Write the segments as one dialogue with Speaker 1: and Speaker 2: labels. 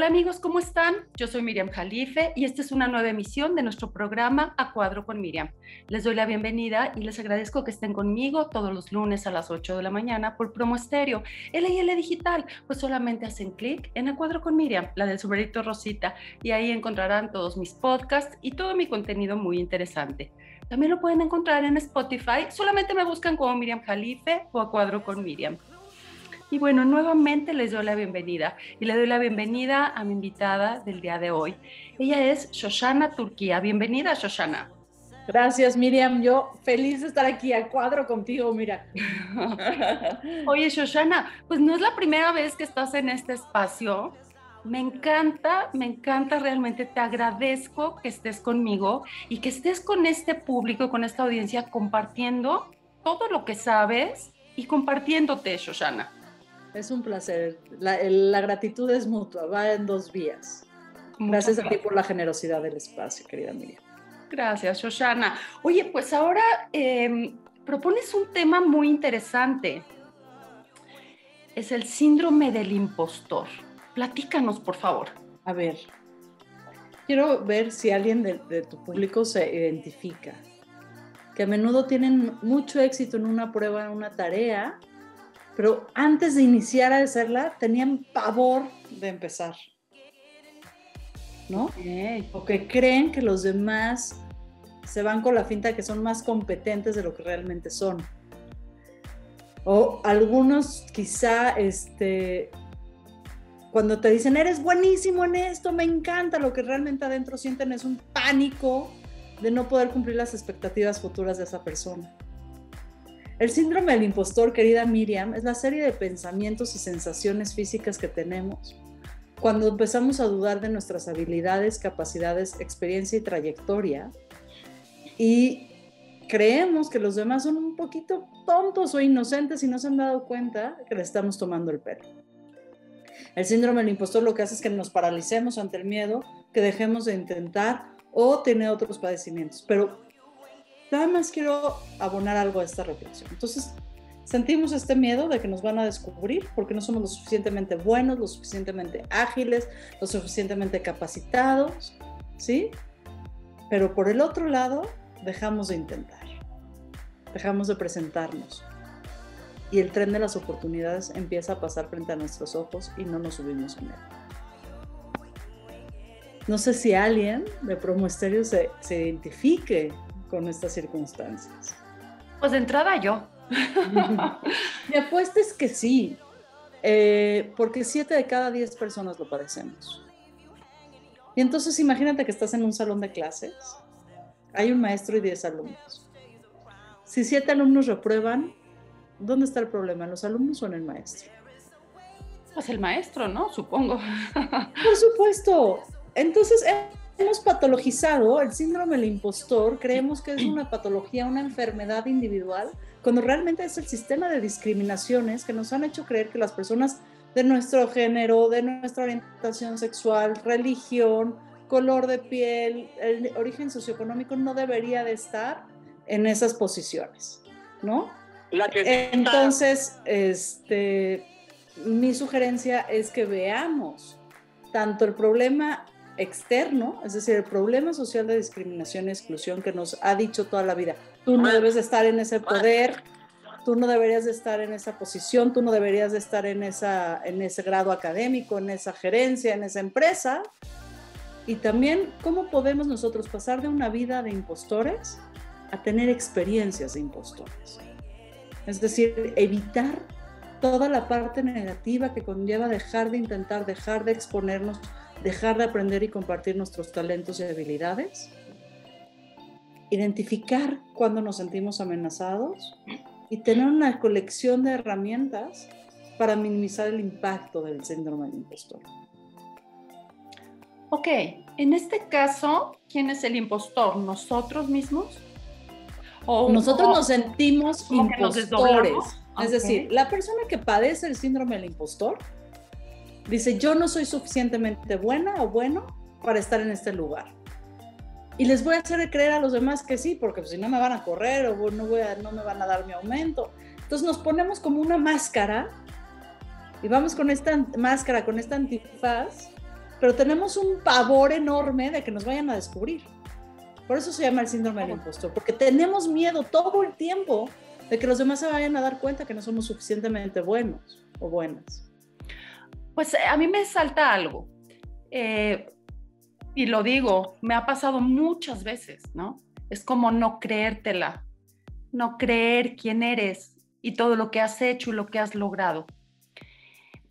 Speaker 1: Hola amigos, ¿cómo están? Yo soy Miriam Jalife y esta es una nueva emisión de nuestro programa A Cuadro con Miriam. Les doy la bienvenida y les agradezco que estén conmigo todos los lunes a las 8 de la mañana por Promo Estéreo, LIL Digital. Pues solamente hacen clic en A Cuadro con Miriam, la del sombrerito Rosita, y ahí encontrarán todos mis podcasts y todo mi contenido muy interesante. También lo pueden encontrar en Spotify, solamente me buscan como Miriam Jalife o A Cuadro con Miriam. Y bueno, nuevamente les doy la bienvenida y le doy la bienvenida a mi invitada del día de hoy. Ella es Shoshana Turquía. Bienvenida, Shoshana.
Speaker 2: Gracias, Miriam. Yo feliz de estar aquí a cuadro contigo, mira.
Speaker 1: Oye, Shoshana, pues no es la primera vez que estás en este espacio. Me encanta, me encanta realmente, te agradezco que estés conmigo y que estés con este público, con esta audiencia, compartiendo todo lo que sabes y compartiéndote, Shoshana.
Speaker 2: Es un placer. La, gratitud es mutua, va en dos vías. Gracias a ti por la generosidad del espacio, querida Miriam.
Speaker 1: Gracias, Shoshana. Oye, pues ahora em, propones un tema muy interesante. Es el síndrome del impostor. Platícanos, por favor.
Speaker 2: A ver, quiero ver si alguien de, de tu público se identifica. Que a menudo tienen mucho éxito en una prueba, en una tarea, pero antes de iniciar a hacerla tenían pavor de empezar. ¿No? O que creen que los demás se van con la finta de que son más competentes de lo que realmente son. O algunos quizá, este, cuando te dicen, eres buenísimo en esto, me encanta, lo que realmente adentro sienten es un pánico de no poder cumplir las expectativas futuras de esa persona. El síndrome del impostor, querida Miriam, es la serie de pensamientos y sensaciones físicas que tenemos cuando empezamos a dudar de nuestras habilidades, capacidades, experiencia y trayectoria y creemos que los demás son un poquito tontos o inocentes y no se han dado cuenta que le estamos tomando el pelo. El síndrome del impostor lo que hace es que nos paralicemos ante el miedo, que dejemos de intentar o tener otros padecimientos. Pero Nada más quiero abonar algo a esta reflexión. Entonces, sentimos este miedo de que nos van a descubrir porque no somos lo suficientemente buenos, lo suficientemente ágiles, lo suficientemente capacitados, ¿sí? Pero por el otro lado, dejamos de intentar, dejamos de presentarnos. Y el tren de las oportunidades empieza a pasar frente a nuestros ojos y no nos subimos en él. No sé si alguien de Promo Estéreo se, se identifique con estas circunstancias?
Speaker 1: Pues de entrada yo.
Speaker 2: Mi apuesta es que sí, eh, porque siete de cada diez personas lo padecemos. Y entonces imagínate que estás en un salón de clases, hay un maestro y diez alumnos. Si siete alumnos reprueban, ¿dónde está el problema? ¿En los alumnos o en el maestro?
Speaker 1: Pues el maestro, ¿no? Supongo.
Speaker 2: Por supuesto. Entonces, hemos patologizado el síndrome del impostor, creemos que es una patología, una enfermedad individual, cuando realmente es el sistema de discriminaciones que nos han hecho creer que las personas de nuestro género, de nuestra orientación sexual, religión, color de piel, el origen socioeconómico no debería de estar en esas posiciones, ¿no? Entonces, este, mi sugerencia es que veamos tanto el problema externo, es decir, el problema social de discriminación y exclusión que nos ha dicho toda la vida, tú no debes de estar en ese poder, tú no deberías de estar en esa posición, tú no deberías de estar en, esa, en ese grado académico, en esa gerencia, en esa empresa. Y también cómo podemos nosotros pasar de una vida de impostores a tener experiencias de impostores. Es decir, evitar toda la parte negativa que conlleva dejar de intentar, dejar de exponernos, dejar de aprender y compartir nuestros talentos y habilidades, identificar cuando nos sentimos amenazados y tener una colección de herramientas para minimizar el impacto del síndrome del impostor.
Speaker 1: Ok, en este caso, ¿quién es el impostor? ¿Nosotros mismos?
Speaker 2: ¿O, Nosotros nos sentimos impostores. Es decir, la persona que padece el síndrome del impostor dice, yo no soy suficientemente buena o bueno para estar en este lugar. Y les voy a hacer creer a los demás que sí, porque si no me van a correr o no, voy a, no me van a dar mi aumento. Entonces nos ponemos como una máscara y vamos con esta máscara, con esta antifaz pero tenemos un pavor enorme de que nos vayan a descubrir. Por eso se llama el síndrome del impostor, porque tenemos miedo todo el tiempo de que los demás se vayan a dar cuenta que no somos suficientemente buenos o buenas.
Speaker 1: Pues a mí me salta algo. Eh, y lo digo, me ha pasado muchas veces, ¿no? Es como no creértela, no creer quién eres y todo lo que has hecho y lo que has logrado.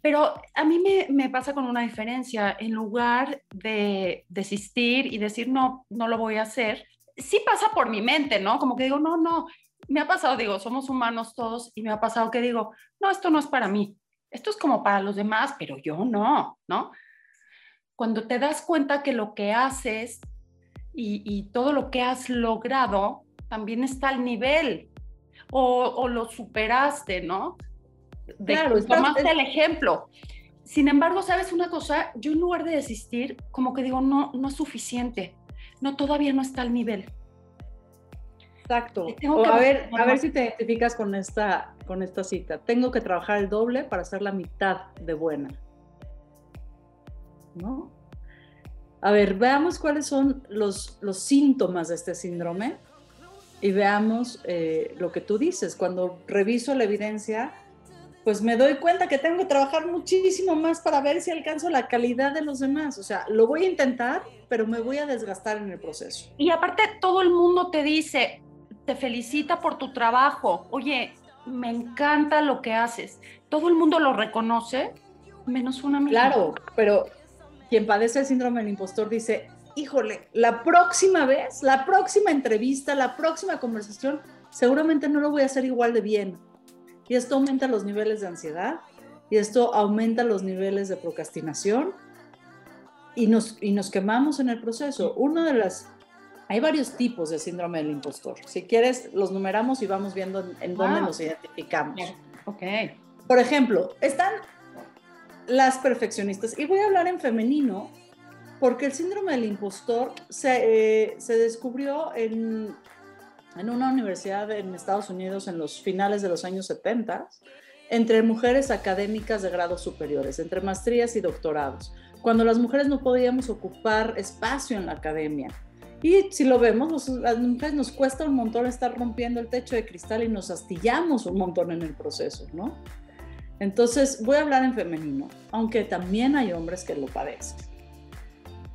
Speaker 1: Pero a mí me, pasa con una diferencia. En lugar de desistir y decir, no, no lo voy a hacer, sí pasa por mi mente, ¿no? Como que digo, no, no. Me ha pasado, digo, somos humanos todos y me ha pasado que digo, no, esto no es para mí. Esto es como para los demás, pero yo no, ¿no? Cuando te das cuenta que lo que haces y, y todo lo que has logrado también está al nivel o, o lo superaste, ¿no? de claro, tomaste el ejemplo. Sin embargo, ¿sabes una cosa? Yo en lugar de desistir, como que digo, no, no es suficiente. No, todavía no está al nivel.
Speaker 2: Exacto. a, ver, a ver si te identificas con esta, con esta cita. Tengo que trabajar el doble para ser la mitad de buena. ¿No? A ver, veamos cuáles son los, los síntomas de este síndrome y veamos eh, lo que tú dices. Cuando reviso la evidencia, pues me doy cuenta que tengo que trabajar muchísimo más para ver si alcanzo la calidad de los demás. O sea, lo voy a intentar, pero me voy a desgastar en el proceso.
Speaker 1: Y aparte, todo el mundo te dice, te felicita por tu trabajo. Oye, me encanta lo que haces. Todo el mundo lo reconoce, menos una
Speaker 2: misma. Claro, pero quien padece el síndrome del impostor dice, híjole, la próxima vez, la próxima entrevista, la próxima conversación, seguramente no lo voy a hacer igual de bien y esto aumenta los niveles de ansiedad y esto aumenta los niveles de procrastinación y nos, y nos quemamos en el proceso. Uno de las... Hay varios tipos de síndrome del impostor. Si quieres, los numeramos y vamos viendo en, dónde nos identificamos.
Speaker 1: Ok.
Speaker 2: Por ejemplo, están las perfeccionistas. Y voy a hablar en femenino porque el síndrome del impostor se, eh, se descubrió en en una universidad en Estados Unidos en los finales de los años 70 entre mujeres académicas de grados superiores, entre maestrías y doctorados, cuando las mujeres no podíamos ocupar espacio en la academia. Y si lo vemos, las mujeres nos cuesta un montón estar rompiendo el techo de cristal y nos astillamos un montón en el proceso, ¿no? Entonces, voy a hablar en femenino, aunque también hay hombres que lo padecen.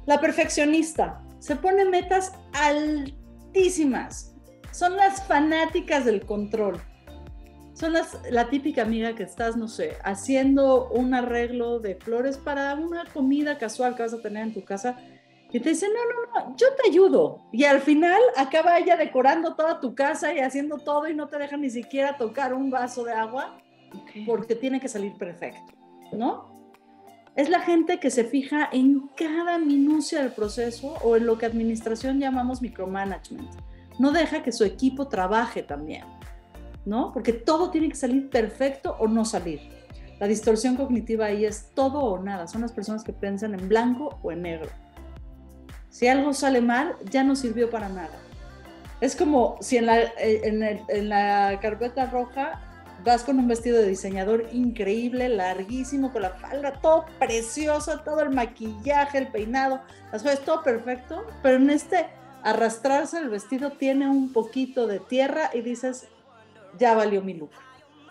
Speaker 2: La perfeccionista se pone metas altísimas, son las fanáticas del control. Son las, la típica amiga que estás, no sé, haciendo un arreglo de flores para una comida casual que vas a tener en tu casa y te dice, no, no, no, yo te ayudo. Y al final acaba ella decorando toda tu casa y haciendo todo y no te deja ni siquiera tocar un vaso de agua porque tiene que salir perfecto, ¿no? Es la gente que se fija en cada minucia del proceso o en lo que administración llamamos micromanagement no deja que su equipo trabaje también, ¿no? Porque todo tiene que salir perfecto o no salir. La distorsión cognitiva ahí es todo o nada. Son las personas que piensan en blanco o en negro. Si algo sale mal, ya no sirvió para nada. Es como si en la, eh, en, la carpeta roja vas con un vestido de diseñador increíble, larguísimo, con la falda todo precioso, todo el maquillaje, el peinado, las cosas, todo perfecto, pero en este arrastrarse el vestido tiene un poquito de tierra y dices, ya valió mi look,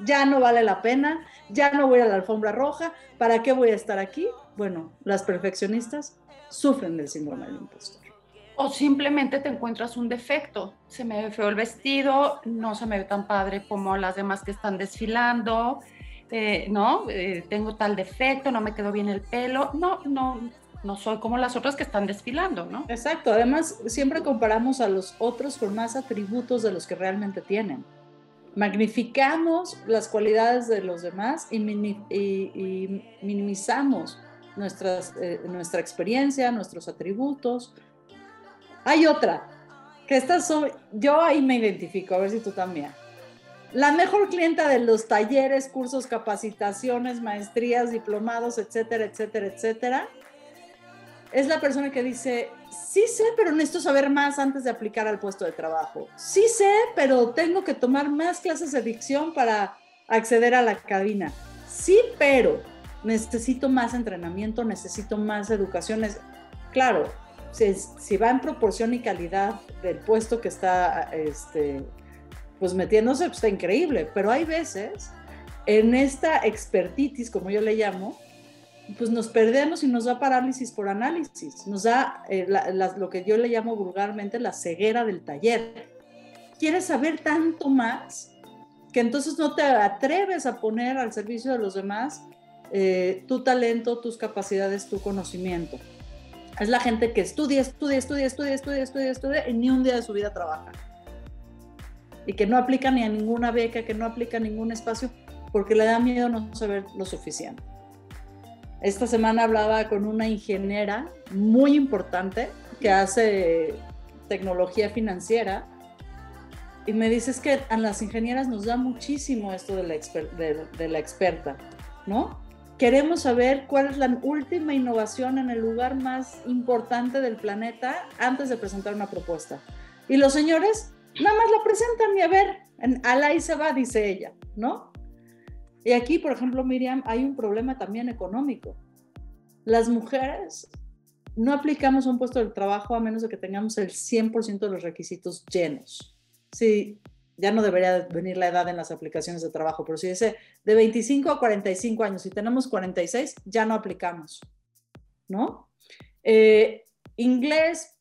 Speaker 2: ya no vale la pena, ya no voy a la alfombra roja, ¿para qué voy a estar aquí? Bueno, las perfeccionistas sufren del síndrome del impostor.
Speaker 1: O simplemente te encuentras un defecto. Se me ve feo el vestido, no se me ve tan padre como las demás que están desfilando, eh, ¿no? Eh, tengo tal defecto, no me quedó bien el pelo. No, no, no soy como las otras que están desfilando, ¿no?
Speaker 2: Exacto, además siempre comparamos a los otros con más atributos de los que realmente tienen. Magnificamos las cualidades de los demás y, minimizamos nuestras, eh, nuestra experiencia, nuestros atributos. Hay otra, que esta soy, yo ahí me identifico, a ver si tú también. La mejor clienta de los talleres, cursos, capacitaciones, maestrías, diplomados, etcétera, etcétera, etcétera, es la persona que dice, sí sé, pero necesito saber más antes de aplicar al puesto de trabajo. Sí sé, pero tengo que tomar más clases de dicción para acceder a la cabina. Sí, pero. Necesito más entrenamiento, necesito más educación. Claro, si, va en proporción y calidad del puesto que está este, pues metiéndose, pues está increíble, pero hay veces en esta expertitis, como yo le llamo, pues nos perdemos y nos da parálisis por análisis, nos da eh, lo que yo le llamo vulgarmente la ceguera del taller. Quieres saber tanto más que entonces no te atreves a poner al servicio de los demás eh, tu talento, tus capacidades, tu conocimiento. Es la gente que estudia, estudia, estudia, estudia, estudia, estudia, estudia y ni un día de su vida trabaja. Y que no aplica ni a ninguna beca, que no aplica a ningún espacio, porque le da miedo no saber lo suficiente. Esta semana hablaba con una ingeniera muy importante que hace tecnología financiera y me dices que a las ingenieras nos da muchísimo esto de la, de, la experta, ¿no? Queremos saber cuál es la última innovación en el lugar más importante del planeta antes de presentar una propuesta. Y los señores nada más la presentan y a ver, al ahí se va, dice ella, ¿no? Y aquí, por ejemplo, Miriam, hay un problema también económico. Las mujeres no aplicamos un puesto de trabajo a menos de que tengamos el 100% de los requisitos llenos. Sí, ya no debería venir la edad en las aplicaciones de trabajo, pero si dice de 25 a 45 años, si tenemos 46, ya no aplicamos, ¿no? Eh, inglés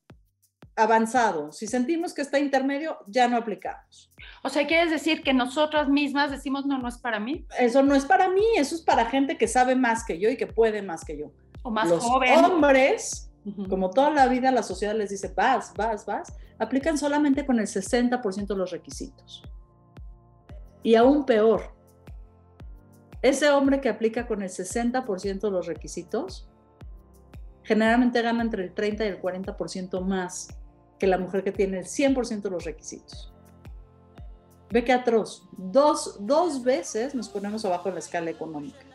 Speaker 2: avanzado, si sentimos que está intermedio, ya no aplicamos.
Speaker 1: O sea, ¿quieres decir que nosotras mismas decimos, no, no es para mí?
Speaker 2: Eso no es para mí, eso es para gente que sabe más que yo y que puede más que yo.
Speaker 1: O más
Speaker 2: Los hombres, como toda la vida la sociedad les dice, vas, vas, vas, aplican solamente con el 60% de los requisitos. Y aún peor, ese hombre que aplica con el 60% de los requisitos, generalmente gana entre el 30 y el 40% más que la mujer que tiene el 100% de los requisitos. Ve que atroz. Dos, dos veces nos ponemos abajo en la escala económica.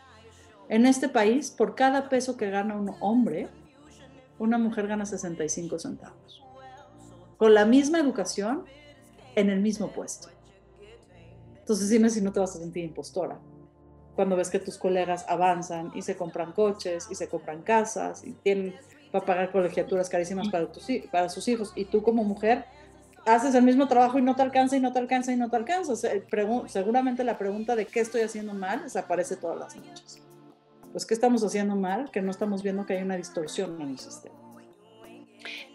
Speaker 2: En este país, por cada peso que gana un hombre, una mujer gana 65 centavos. Con la misma educación, en el mismo puesto. Entonces dime si no te vas a sentir impostora. Cuando ves que tus colegas avanzan y se compran coches y se compran casas y tienen para pagar colegiaturas carísimas para, para sus hijos y tú como mujer haces el mismo trabajo y no te alcanza y no te alcanza y no te alcanza. seguramente la pregunta de qué estoy haciendo mal desaparece todas las noches. Pues, ¿qué estamos haciendo mal? Que no estamos viendo que hay una distorsión en el sistema.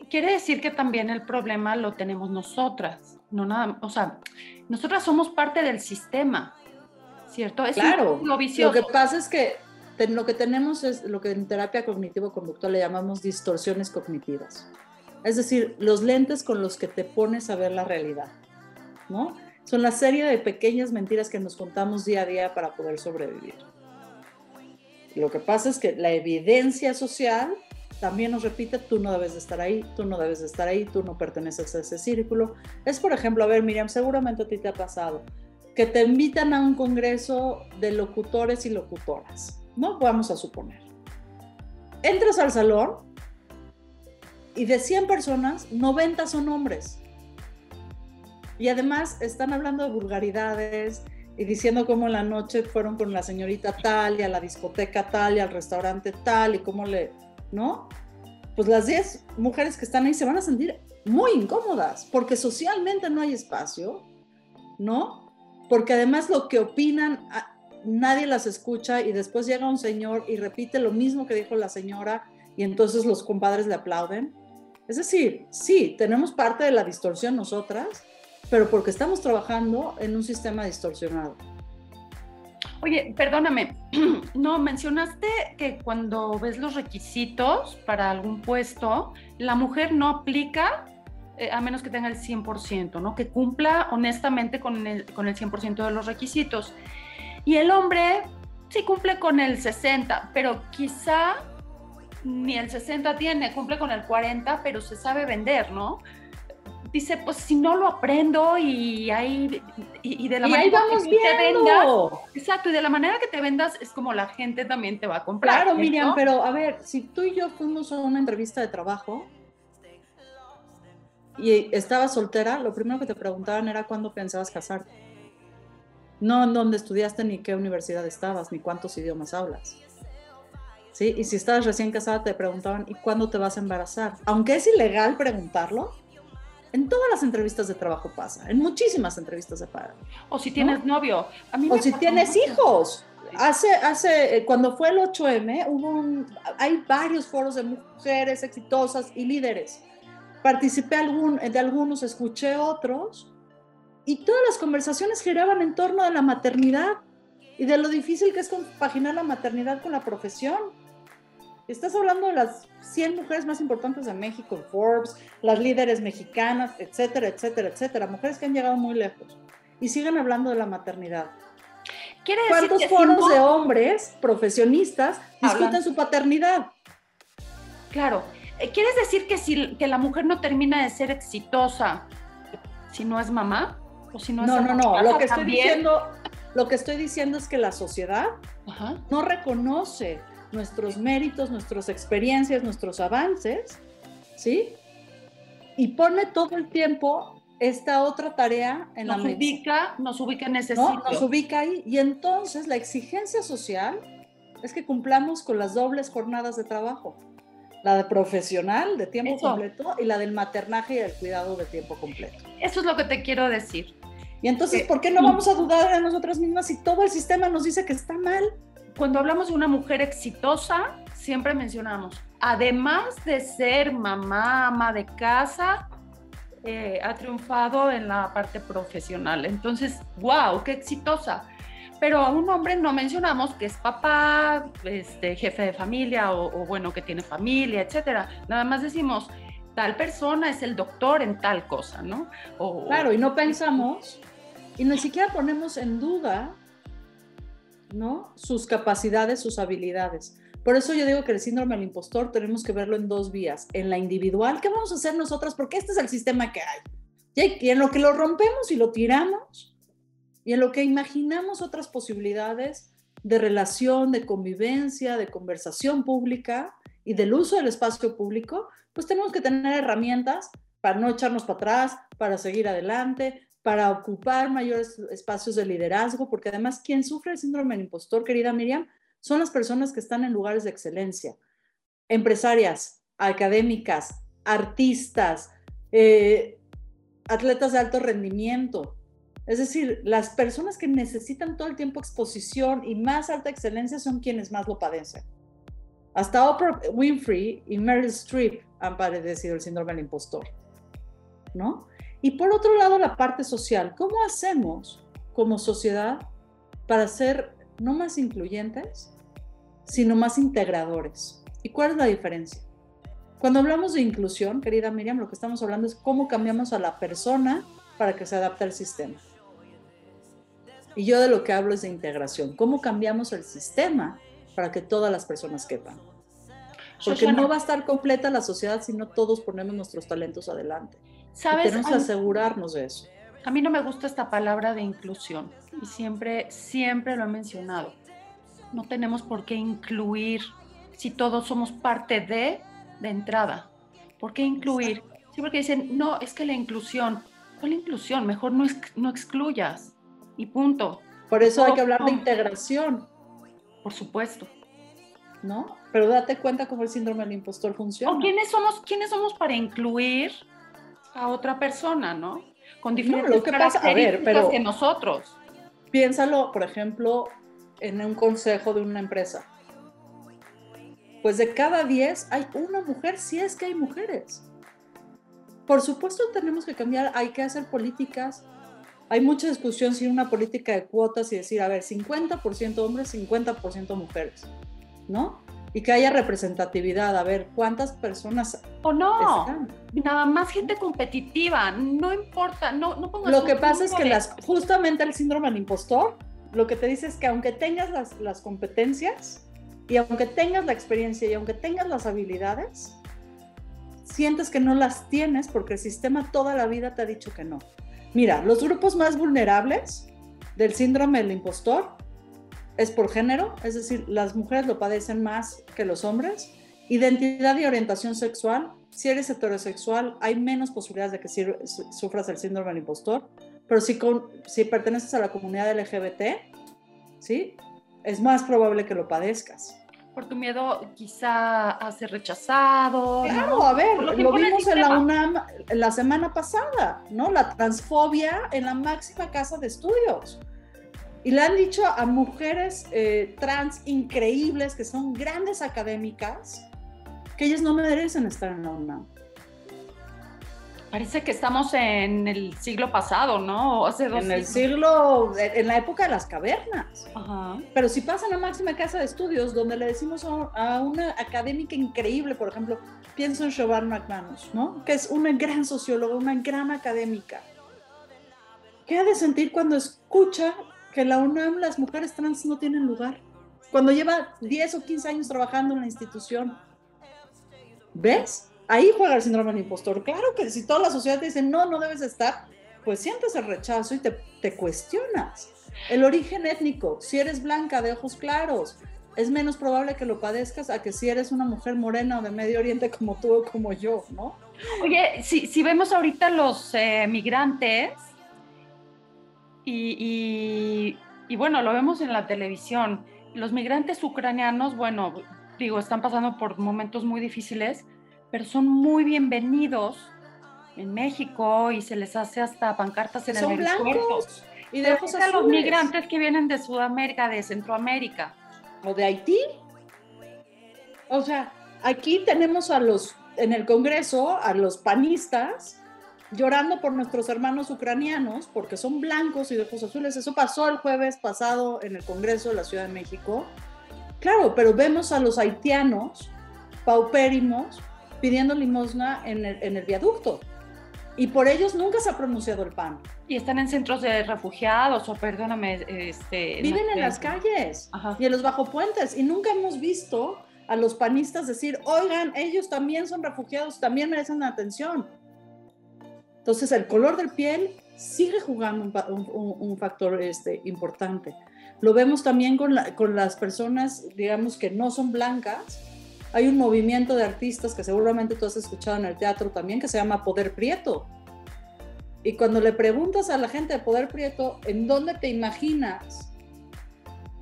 Speaker 1: Quiere decir que también el problema lo tenemos nosotras, no nada, o sea, nosotras somos parte del sistema, ¿cierto?
Speaker 2: Es claro, lo vicioso. Lo que pasa es que lo que tenemos es lo que en terapia cognitivo-conductual le llamamos distorsiones cognitivas. Es decir, los lentes con los que te pones a ver la realidad, ¿no? Son la serie de pequeñas mentiras que nos contamos día a día para poder sobrevivir. Lo que pasa es que la evidencia social también nos repite, tú no debes de estar ahí, tú no debes de estar ahí, tú no perteneces a ese círculo. Es, por ejemplo, a ver, Miriam, seguramente a ti te ha pasado, que te invitan a un congreso de locutores y locutoras, ¿no? Vamos a suponer. Entras al salón y de 100 personas, 90 son hombres. Y además están hablando de vulgaridades y diciendo cómo en la noche fueron con la señorita tal y a la discoteca tal y al restaurante tal y cómo le, ¿no? Pues las 10 mujeres que están ahí se van a sentir muy incómodas porque socialmente no hay espacio, ¿no? Porque además lo que opinan nadie las escucha y después llega un señor y repite lo mismo que dijo la señora y entonces los compadres le aplauden. Es decir, sí, tenemos parte de la distorsión nosotras, pero porque estamos trabajando en un sistema distorsionado.
Speaker 1: Oye, perdóname, no, mencionaste que cuando ves los requisitos para algún puesto, la mujer no aplica eh, a menos que tenga el 100%, ¿no? Que cumpla honestamente con el, con el 100% de los requisitos. Y el hombre sí cumple con el 60%, pero quizá ni el 60 tiene, cumple con el 40, pero se sabe vender, ¿no? Dice, pues si no lo aprendo y ahí, y, de la manera que te vendas, exacto, y de la manera que te vendas es como la gente también te va a comprar.
Speaker 2: Claro, Miriam, pero a ver, si tú y yo fuimos a una entrevista de trabajo y estabas soltera, lo primero que te preguntaban era cuándo pensabas casarte. No en dónde estudiaste, ni qué universidad estabas, ni cuántos idiomas hablas. ¿sí? Y si estabas recién casada te preguntaban, ¿y cuándo te vas a embarazar? Aunque es ilegal preguntarlo, en todas las entrevistas de trabajo pasa, en muchísimas entrevistas de trabajo.
Speaker 1: O si tienes novio.
Speaker 2: o si tienes hijos. Hace, hace, eh, cuando fue el 8M, hubo un, hay varios foros de mujeres exitosas y líderes. Participé algún, de algunos, escuché otros, y todas las conversaciones giraban en torno a la maternidad y de lo difícil que es compaginar la maternidad con la profesión. Estás hablando de las 100 mujeres más importantes de México en Forbes, las líderes mexicanas, etcétera, etcétera, etcétera. Mujeres que han llegado muy lejos y siguen hablando de la maternidad. ¿Cuántos foros de hombres profesionistas discuten su paternidad?
Speaker 1: Claro. Eh, ¿Quieres decir que si que la mujer no termina de ser exitosa si no es mamá? ¿O si no,
Speaker 2: no, no, no. Lo que estoy diciendo, lo que estoy diciendo es que la sociedad no reconoce nuestros méritos, nuestras experiencias, nuestros avances, ¿sí? Y pone todo el tiempo esta otra tarea en
Speaker 1: nos
Speaker 2: la
Speaker 1: ubica, Nos ubica en ese
Speaker 2: ¿no? Nos ubica ahí. Y entonces la exigencia social es que cumplamos con las dobles jornadas de trabajo. La de profesional de tiempo completo y la del maternaje y el cuidado de tiempo completo.
Speaker 1: Eso es lo que te quiero decir.
Speaker 2: Y entonces, ¿por qué no vamos a dudar de nosotras mismas si todo el sistema nos dice que está mal?
Speaker 1: Cuando hablamos de una mujer exitosa, siempre mencionamos, además de ser mamá, ama de casa, eh, ha triunfado en la parte profesional. Entonces, wow, qué exitosa. Pero a un hombre no mencionamos que es papá, este, jefe de familia o, bueno, que tiene familia, etcétera. Nada más decimos, tal persona es el doctor en tal cosa, ¿no?
Speaker 2: claro, y no pensamos, y ni siquiera ponemos en duda, ¿no? Sus capacidades, sus habilidades. Por eso yo digo que el síndrome del impostor tenemos que verlo en dos vías. En la individual, ¿qué vamos a hacer nosotras? Porque este es el sistema que hay. Y en lo que lo rompemos y lo tiramos, y en lo que imaginamos otras posibilidades de relación, de convivencia, de conversación pública y del uso del espacio público, pues tenemos que tener herramientas para no echarnos para atrás, para seguir adelante, para ocupar mayores espacios de liderazgo, porque además quien sufre el síndrome del impostor, querida Miriam, son las personas que están en lugares de excelencia, empresarias, académicas, artistas, eh, atletas de alto rendimiento. Es decir, las personas que necesitan todo el tiempo exposición y más alta excelencia son quienes más lo padecen. Hasta Oprah Winfrey y Meryl Streep han padecido el síndrome del impostor. ¿No? Y por otro lado, la parte social. ¿Cómo hacemos como sociedad para ser no más incluyentes, sino más integradores. ¿Y cuál es la diferencia? Cuando hablamos de inclusión, querida Miriam, lo que estamos hablando es cómo cambiamos a la persona para que se adapte al sistema. Y yo de lo que hablo es de integración. ¿Cómo cambiamos el sistema para que todas las personas quepan? Porque no va a estar completa la sociedad si no todos ponemos nuestros talentos adelante. ¿Sabes? tenemos que asegurarnos de eso.
Speaker 1: A mí no me gusta esta palabra de inclusión y siempre, siempre lo he mencionado no tenemos por qué incluir si todos somos parte de, de entrada. ¿Por qué incluir? Sí, porque dicen, no, es que la inclusión, ¿cuál inclusión? Mejor no, no excluyas y punto.
Speaker 2: Por eso hay que hablar de integración.
Speaker 1: Por supuesto.
Speaker 2: ¿No? Pero date cuenta cómo el síndrome del impostor funciona.
Speaker 1: quiénes somos, quiénes somos para incluir a otra persona, ¿no? Con diferentes no, características que nosotros.
Speaker 2: Piénsalo, por ejemplo, en un consejo de una empresa. Pues de cada 10 hay una mujer, si es que hay mujeres. Por supuesto tenemos que cambiar, hay que hacer políticas. Hay mucha discusión si una política de cuotas y decir, a ver, 50% hombres, 50% mujeres, ¿no? Y que haya representatividad, a ver, ¿cuántas personas
Speaker 1: O no, nada más gente competitiva, no importa, no, no pongas
Speaker 2: Lo que pasa es que las, justamente el síndrome del impostor lo que te dice es que aunque tengas las, las competencias y aunque tengas la experiencia y aunque tengas las habilidades, sientes que no las tienes porque el sistema toda la vida te ha dicho que no. Mira, los grupos más vulnerables del síndrome del impostor es por género, es decir, las mujeres lo padecen más que los hombres. Identidad y orientación sexual, si eres heterosexual, hay menos posibilidades de que sufras el síndrome del impostor pero si, si perteneces a la comunidad LGBT, ¿sí? Es más probable que lo padezcas.
Speaker 1: Por tu miedo quizá a ser rechazado.
Speaker 2: Claro, a ver, lo, vimos en la UNAM la semana pasada, ¿no? La transfobia en la máxima casa de estudios. Y le han dicho a mujeres eh, trans increíbles que son grandes académicas que ellas no merecen estar en la UNAM.
Speaker 1: Parece que estamos en el siglo pasado, ¿no?
Speaker 2: Hace en el siglo, en la época de las cavernas. Pero si pasa en la máxima casa de estudios, donde le decimos a, una académica increíble, por ejemplo, pienso en Siobhan McManus, ¿no? Que es una gran socióloga, una gran académica. ¿Qué ha de sentir cuando escucha que la UNAM las mujeres trans no tienen lugar? Cuando lleva 10 o 15 años trabajando en la institución. ¿Ves? ahí juega el síndrome del impostor. Claro que si toda la sociedad te dice, no, no debes estar, pues sientes el rechazo y te, te cuestionas. El origen étnico, si eres blanca de ojos claros, es menos probable que lo padezcas a que si eres una mujer morena o de Medio Oriente como tú o como yo, ¿no?
Speaker 1: Oye, si, si vemos ahorita los eh, migrantes y, y, y, bueno, lo vemos en la televisión, los migrantes ucranianos, bueno, digo, están pasando por momentos muy difíciles, pero son muy bienvenidos en México y se les hace hasta pancartas en el aeropuerto. Blancos y de ojos a los migrantes que vienen de Sudamérica, de Centroamérica.
Speaker 2: O de Haití. O sea, aquí tenemos a los, en el Congreso, a los panistas llorando por nuestros hermanos ucranianos porque son blancos y de ojos azules. Eso pasó el jueves pasado en el Congreso de la Ciudad de México. Claro, pero vemos a los haitianos paupérimos pidiendo limosna en el, viaducto. Y por ellos nunca se ha pronunciado el PAN.
Speaker 1: Y están en centros de refugiados, o perdóname, este...
Speaker 2: Viven en las calles y en los bajo puentes. Y nunca hemos visto a los panistas decir, oigan, ellos también son refugiados, también merecen atención. Entonces el color del piel sigue jugando un, factor este, importante. Lo vemos también con, con las personas, digamos, que no son blancas, hay un movimiento de artistas que seguramente tú has escuchado en el teatro también que se llama Poder Prieto. Y cuando le preguntas a la gente de Poder Prieto, ¿en dónde te imaginas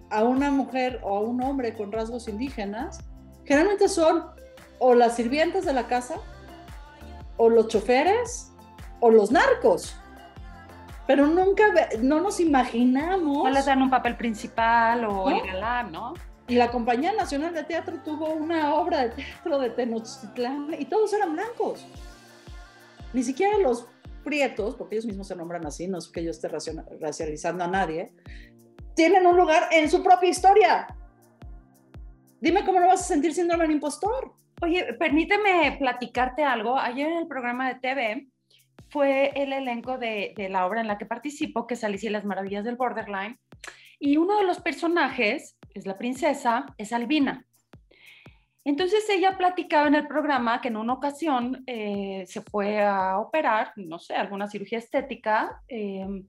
Speaker 2: a una mujer o a un hombre con rasgos indígenas? Generalmente son o las sirvientas de la casa, o los choferes, o los narcos. Pero nunca, no nos imaginamos.
Speaker 1: No les dan un papel principal o el galán, ¿no?
Speaker 2: Y la Compañía Nacional de Teatro tuvo una obra de teatro de Tenochtitlán y todos eran blancos. Ni siquiera los prietos, porque ellos mismos se nombran así, no es que yo esté racializando a nadie, tienen un lugar en su propia historia. Dime cómo no vas a sentir síndrome del impostor.
Speaker 1: Oye, permíteme platicarte algo. Ayer en el programa de TV fue el elenco de, de la obra en la que participo, que es Alicia y las Maravillas del Borderline. Y uno de los personajes es la princesa, es Albina. Entonces ella platicaba en el programa que en una ocasión eh, se fue a operar, no sé, alguna cirugía estética, eh,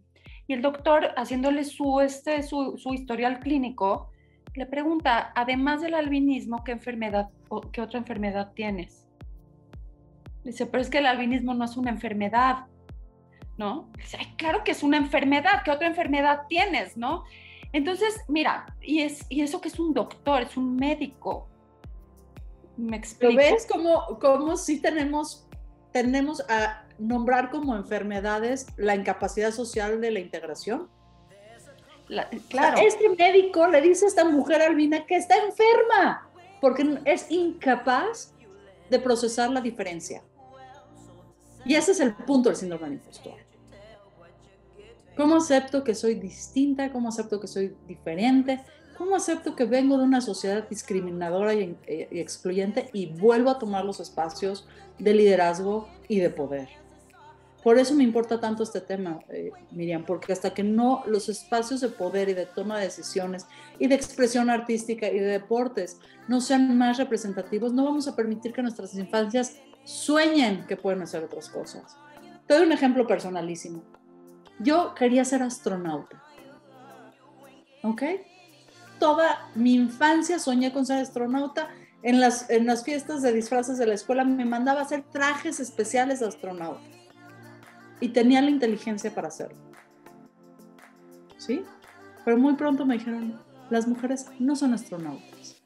Speaker 1: y el doctor, haciéndole su, este, su, su, historial clínico, le pregunta, además del albinismo, ¿qué enfermedad, qué otra enfermedad tienes? Dice, pero es que el albinismo no es una enfermedad, ¿no? Dice, claro que es una enfermedad, ¿qué otra enfermedad tienes, no? Entonces, mira, y, es, y eso que es un doctor, es un médico.
Speaker 2: ¿Me explico? ¿Lo ves como, como si tenemos, tenemos a nombrar como enfermedades la incapacidad social de la integración? claro. este médico le dice a esta mujer albina que está enferma porque es incapaz de procesar la diferencia. Y ese es el punto del síndrome del impostor. ¿Cómo acepto que soy distinta? ¿Cómo acepto que soy diferente? ¿Cómo acepto que vengo de una sociedad discriminadora y, excluyente y vuelvo a tomar los espacios de liderazgo y de poder? Por eso me importa tanto este tema, eh, Miriam, porque hasta que no los espacios de poder y de toma de decisiones y de expresión artística y de deportes no sean más representativos, no vamos a permitir que nuestras infancias sueñen que pueden hacer otras cosas. Te doy un ejemplo personalísimo. Yo quería ser astronauta. ¿Ok? Toda mi infancia soñé con ser astronauta. En las, en las fiestas de disfraces de la escuela me mandaba a hacer trajes especiales de astronauta. Y tenía la inteligencia para hacerlo. ¿Sí? Pero muy pronto me dijeron, las mujeres no son astronautas.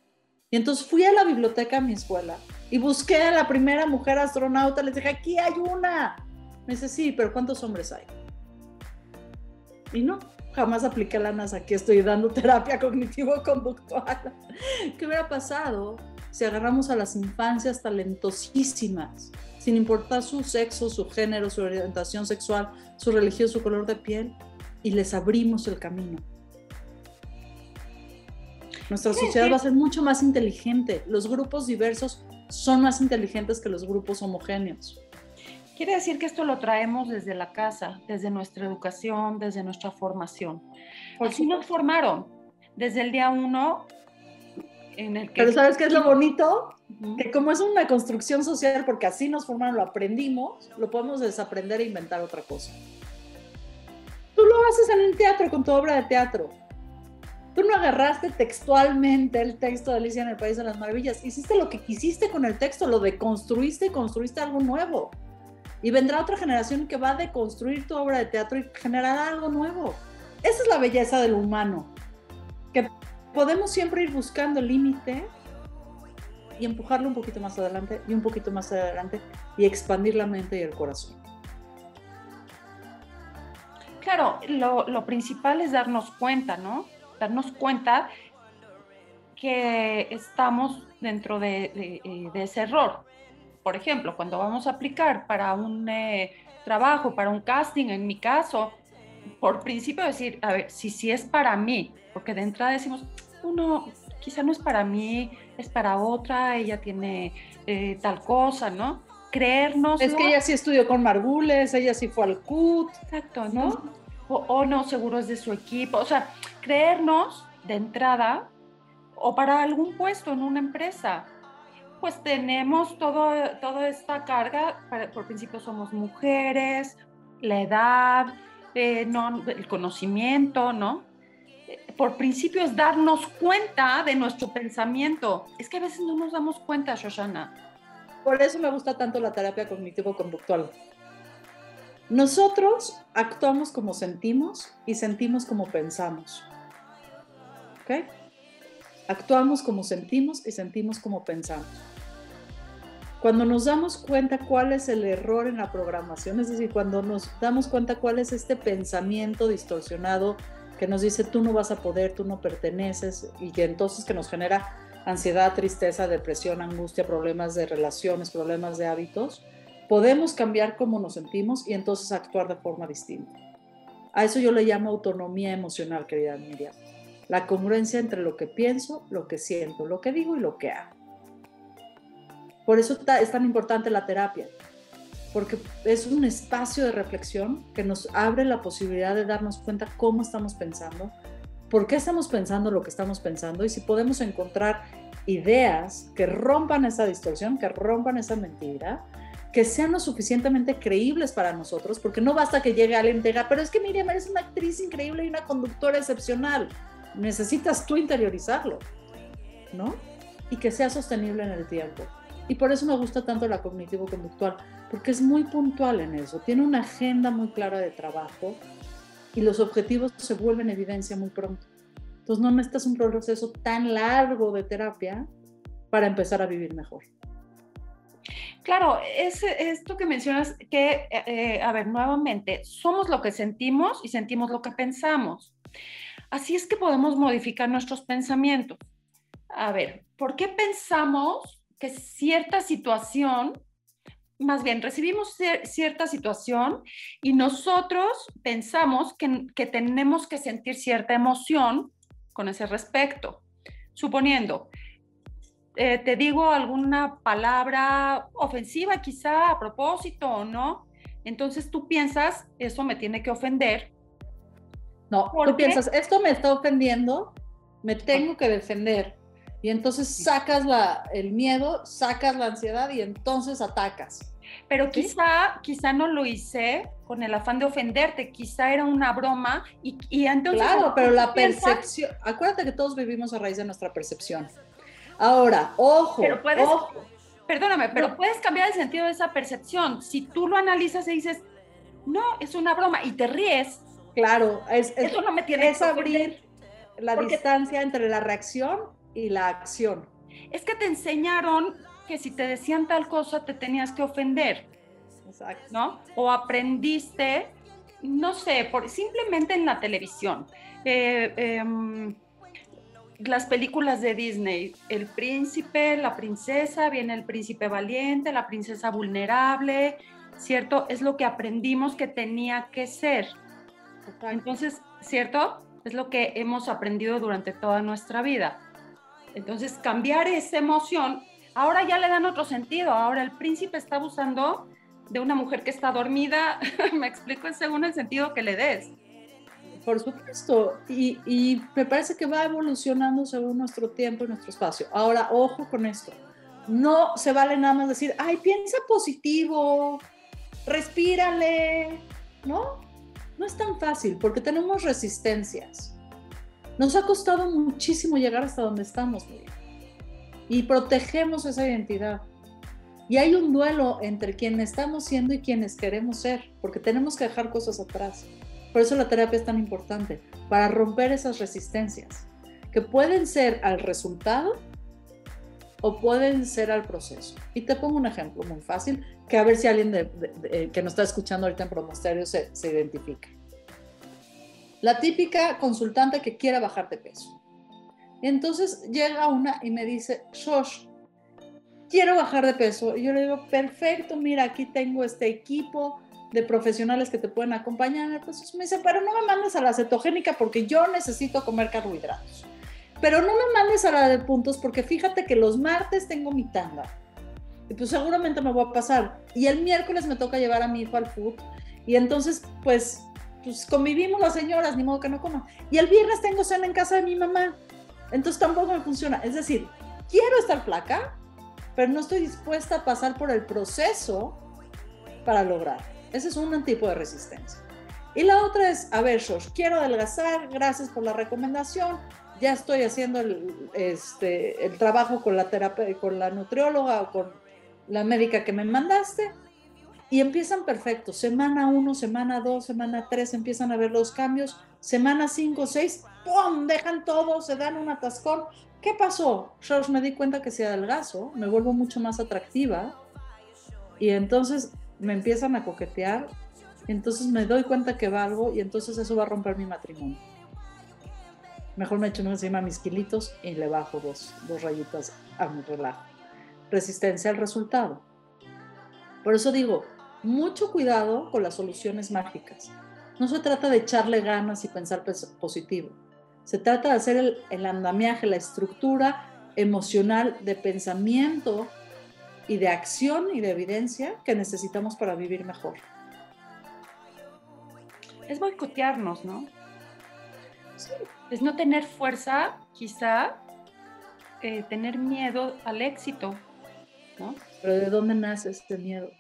Speaker 2: Y entonces fui a la biblioteca a mi escuela y busqué a la primera mujer astronauta, les dije, aquí hay una. Me dice, sí, pero ¿cuántos hombres hay? Y no, jamás apliqué la NASA, aquí estoy dando terapia cognitivo-conductual. ¿Qué hubiera pasado si agarramos a las infancias talentosísimas, sin importar su sexo, su género, su orientación sexual, su religión, su color de piel, y les abrimos el camino? Nuestra sociedad va a ser mucho más inteligente. Los grupos diversos son más inteligentes que los grupos homogéneos.
Speaker 1: Quiere decir que esto lo traemos desde la casa, desde nuestra educación, desde nuestra formación. Así nos formaron desde el día uno. En el que...
Speaker 2: Pero ¿sabes qué es lo bonito? Que como es una construcción social, porque así nos formaron, lo aprendimos, lo podemos desaprender e inventar otra cosa. Tú lo haces en el teatro, con tu obra de teatro. Tú no agarraste textualmente el texto de Alicia en el País de las Maravillas, hiciste lo que quisiste con el texto, lo deconstruiste y construiste algo nuevo. Y vendrá otra generación que va a deconstruir tu obra de teatro y generará algo nuevo. Esa es la belleza del humano, que podemos siempre ir buscando el límite y empujarlo un poquito más adelante y un poquito más adelante y expandir la mente y el corazón.
Speaker 1: Claro, lo, lo principal es darnos cuenta, ¿no? Darnos cuenta que estamos dentro de, de, eh, de ese error por ejemplo, cuando vamos a aplicar para un eh, trabajo, para un casting, en mi caso, por principio decir, a ver, si sí es para mí, porque de entrada decimos, uno, quizá no es para mí, es para otra, ella tiene eh, tal cosa, ¿no? Creernos.
Speaker 2: Es que ella sí estudió con Margules, ella sí fue al CUT.
Speaker 1: Exacto, ¿no? O, o no, seguro es de su equipo. O sea, creernos de entrada o para algún puesto en una empresa pues tenemos todo, toda esta carga, por principio somos mujeres, la edad, eh, no, el conocimiento, ¿no? Por principio es darnos cuenta de nuestro pensamiento. Es que a veces no nos damos cuenta, Shoshana.
Speaker 2: Por eso me gusta tanto la terapia cognitivo-conductual. Nosotros actuamos como sentimos y sentimos como pensamos. ¿Ok? Actuamos como sentimos y sentimos como pensamos. Cuando nos damos cuenta cuál es el error en la programación, es decir, cuando nos damos cuenta cuál es este pensamiento distorsionado que nos dice tú no vas a poder, tú no perteneces y que entonces que nos genera ansiedad, tristeza, depresión, angustia, problemas de relaciones, problemas de hábitos, podemos cambiar cómo nos sentimos y entonces actuar de forma distinta. A eso yo le llamo autonomía emocional, querida Miriam la congruencia entre lo que pienso, lo que siento, lo que digo y lo que hago. Por eso es tan importante la terapia, porque es un espacio de reflexión que nos abre la posibilidad de darnos cuenta cómo estamos pensando, por qué estamos pensando lo que estamos pensando y si podemos encontrar ideas que rompan esa distorsión, que rompan esa mentira, que sean lo suficientemente creíbles para nosotros, porque no basta que llegue alguien y diga, pero es que Miriam eres una actriz increíble y una conductora excepcional necesitas tú interiorizarlo, ¿no? Y que sea sostenible en el tiempo. Y por eso me gusta tanto la cognitivo-conductual, porque es muy puntual en eso, tiene una agenda muy clara de trabajo y los objetivos se vuelven evidencia muy pronto. Entonces no necesitas un proceso tan largo de terapia para empezar a vivir mejor.
Speaker 1: Claro, es esto que mencionas, que, eh, eh, a ver, nuevamente, somos lo que sentimos y sentimos lo que pensamos. Así es que podemos modificar nuestros pensamientos. A ver, ¿por qué pensamos que cierta situación, más bien recibimos cierta situación y nosotros pensamos que, tenemos que sentir cierta emoción con ese respecto? Suponiendo, eh, te digo alguna palabra ofensiva quizá a propósito o no, entonces tú piensas, eso me tiene que ofender
Speaker 2: no, tú piensas, esto me está ofendiendo, me tengo que defender. Y entonces sacas la, el miedo, sacas la ansiedad y entonces atacas.
Speaker 1: Pero quizá, quizá no lo hice con el afán de ofenderte, quizá era una broma y, y entonces...
Speaker 2: Claro, pero la percepción, acuérdate que todos vivimos a raíz de nuestra percepción. Ahora, ojo,
Speaker 1: pero puedes,
Speaker 2: ojo.
Speaker 1: Perdóname, pero puedes cambiar el sentido de esa percepción. Si tú lo analizas y dices, no, es una broma y te ríes,
Speaker 2: Claro, es, es,
Speaker 1: Eso no me tiene
Speaker 2: es abrir la distancia entre la reacción y la acción.
Speaker 1: Es que te enseñaron que si te decían tal cosa te tenías que ofender.
Speaker 2: Exacto.
Speaker 1: ¿No? O aprendiste, no sé, por, simplemente en la televisión. Eh, em, las películas de Disney, el príncipe, la princesa, viene el príncipe valiente, la princesa vulnerable, ¿cierto? Es lo que aprendimos que tenía que ser. Entonces, ¿cierto? Es lo que hemos aprendido durante toda nuestra vida. Entonces, cambiar esa emoción, ahora ya le dan otro sentido. Ahora el príncipe está abusando de una mujer que está dormida. Me explico según el sentido que le des.
Speaker 2: Por supuesto, y, y, me parece que va evolucionando según nuestro tiempo y nuestro espacio. Ahora, ojo con esto. No se vale nada más decir, ay, piensa positivo, respírale, ¿no? No es tan fácil porque tenemos resistencias. Nos ha costado muchísimo llegar hasta donde estamos, Y protegemos esa identidad. Y hay un duelo entre quienes estamos siendo y quienes queremos ser, porque tenemos que dejar cosas atrás. Por eso la terapia es tan importante, para romper esas resistencias, que pueden ser al resultado o pueden ser al proceso. Y te pongo un ejemplo muy fácil, que a ver si alguien que nos está escuchando ahorita en Promosterio se, se identifica. La típica consultante que quiere bajar de peso. Entonces llega una y me dice, Shosh, quiero bajar de peso. Y yo le digo, perfecto, mira, aquí tengo este equipo, de profesionales que te pueden acompañar. Entonces me dice, pero no me mandes a la cetogénica porque yo necesito comer carbohidratos. Pero no me mandes a la de puntos porque fíjate que los martes tengo mi tanda. Y pues seguramente me voy a pasar. Y el miércoles me toca llevar a mi hijo al food. Y entonces, pues, pues convivimos las señoras, ni modo que no coman. Y el viernes tengo cena en casa de mi mamá. Entonces tampoco me funciona. Es decir, quiero estar flaca, pero no estoy dispuesta a pasar por el proceso para lograr. Ese es un tipo de resistencia. Y la otra es, a ver, Josh, quiero adelgazar, gracias por la recomendación, ya estoy haciendo el, este, trabajo con la, con la nutrióloga o con la médica que me mandaste, y empiezan perfecto. Semana 1, semana 2, semana 3 empiezan a ver los cambios. Semana 5, 6, ¡pum! Dejan todo, se dan un atascón. ¿Qué pasó? George, me di cuenta que si adelgazo, me vuelvo mucho más atractiva. Y entonces me empiezan a coquetear, entonces me doy cuenta que valgo y entonces eso va a romper mi matrimonio. Mejor me echo encima mis kilitos y le bajo dos, dos rayitas a mi relajo. Resistencia al resultado. Por eso digo, mucho cuidado con las soluciones mágicas. No se trata de echarle ganas y pensar positivo. Se trata de hacer el, el andamiaje, la estructura emocional de pensamiento y de acción y de evidencia que necesitamos para vivir mejor.
Speaker 1: Es boicotearnos, ¿no? Es no tener fuerza, quizá, eh, tener miedo al éxito, ¿no?
Speaker 2: Pero ¿de dónde nace este miedo?